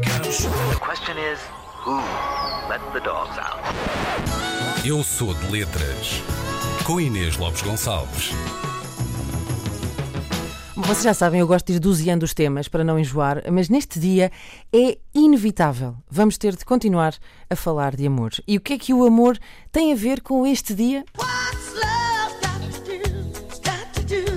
gatos. The question is, who let the dogs out? Eu sou de letras. Com Inês Lopes Gonçalves. Vocês já sabem, eu gosto de ir doseando os temas para não enjoar, mas neste dia é inevitável. Vamos ter de continuar a falar de amor. E o que é que o amor tem a ver com este dia?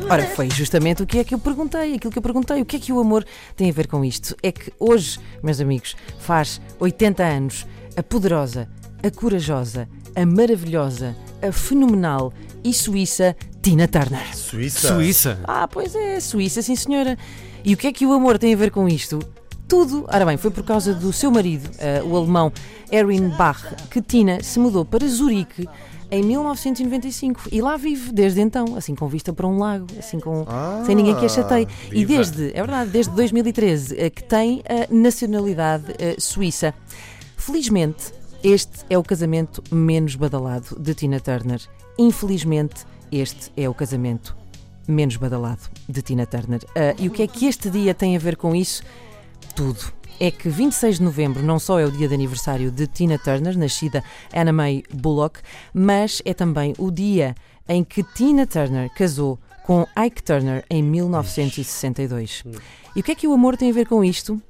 Ora, foi justamente o que é que eu perguntei, aquilo que eu perguntei. O que é que o amor tem a ver com isto? É que hoje, meus amigos, faz 80 anos, a poderosa, a corajosa, a maravilhosa, a fenomenal e suíça Tina Turner. Suíça. Suíça. Ah, pois é, Suíça, sim senhora. E o que é que o amor tem a ver com isto? Tudo. Ora bem, foi por causa do seu marido, eh, o alemão Erwin Bach, que Tina se mudou para Zurique em 1995 e lá vive desde então, assim com vista para um lago, assim com Ah, sem ninguém que a chateie. E desde, é verdade, desde 2013 eh, que tem a nacionalidade eh, suíça. Felizmente, este é o casamento menos badalado de Tina Turner. Infelizmente, este é o casamento menos badalado de Tina Turner. Ah, e o que é que este dia tem a ver com isso? Tudo. É que 26 de novembro não só é o dia de aniversário de Tina Turner, nascida Anna May Bullock, mas é também o dia em que Tina Turner casou com Ike Turner em 1962. E o que é que o amor tem a ver com isto?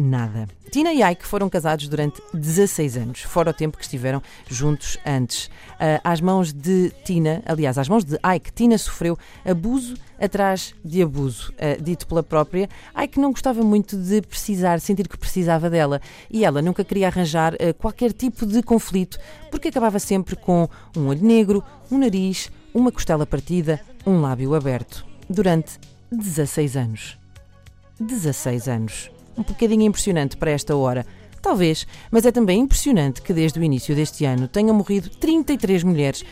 Nada. Tina e Ike foram casados durante 16 anos, fora o tempo que estiveram juntos antes. Ah, às mãos de Tina, aliás, às mãos de Ike, Tina sofreu abuso atrás de abuso, ah, dito pela própria. Ike não gostava muito de precisar, sentir que precisava dela e ela nunca queria arranjar ah, qualquer tipo de conflito, porque acabava sempre com um olho negro, um nariz, uma costela partida, um lábio aberto. Durante 16 anos. 16 anos. Um bocadinho impressionante para esta hora. Talvez, mas é também impressionante que desde o início deste ano tenham morrido 33 mulheres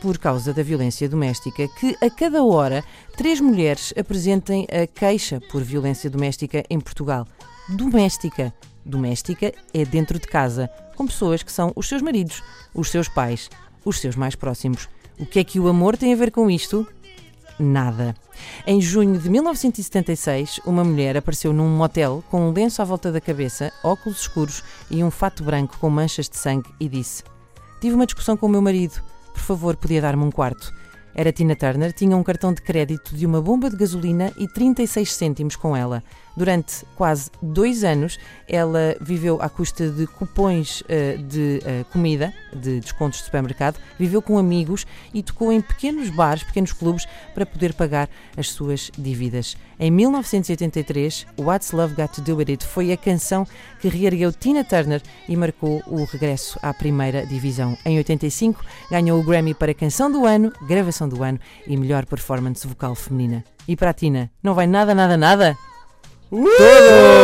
por causa da violência doméstica, que a cada hora três mulheres apresentem a queixa por violência doméstica em Portugal. Doméstica. Doméstica é dentro de casa, com pessoas que são os seus maridos, os seus pais, os seus mais próximos. O que é que o amor tem a ver com isto? Nada. Em junho de 1976, uma mulher apareceu num motel com um lenço à volta da cabeça, óculos escuros e um fato branco com manchas de sangue e disse: Tive uma discussão com o meu marido. Por favor, podia dar-me um quarto. Era Tina Turner, tinha um cartão de crédito de uma bomba de gasolina e 36 cêntimos com ela. Durante quase dois anos, ela viveu à custa de cupões eh, de eh, comida, de descontos de supermercado, viveu com amigos e tocou em pequenos bares, pequenos clubes, para poder pagar as suas dívidas. Em 1983, What's Love Got to Do With It foi a canção que reergueu Tina Turner e marcou o regresso à primeira divisão. Em 85, ganhou o Grammy para Canção do Ano, Gravação do Ano e Melhor Performance Vocal Feminina. E para a Tina, não vai nada, nada, nada? Tudo!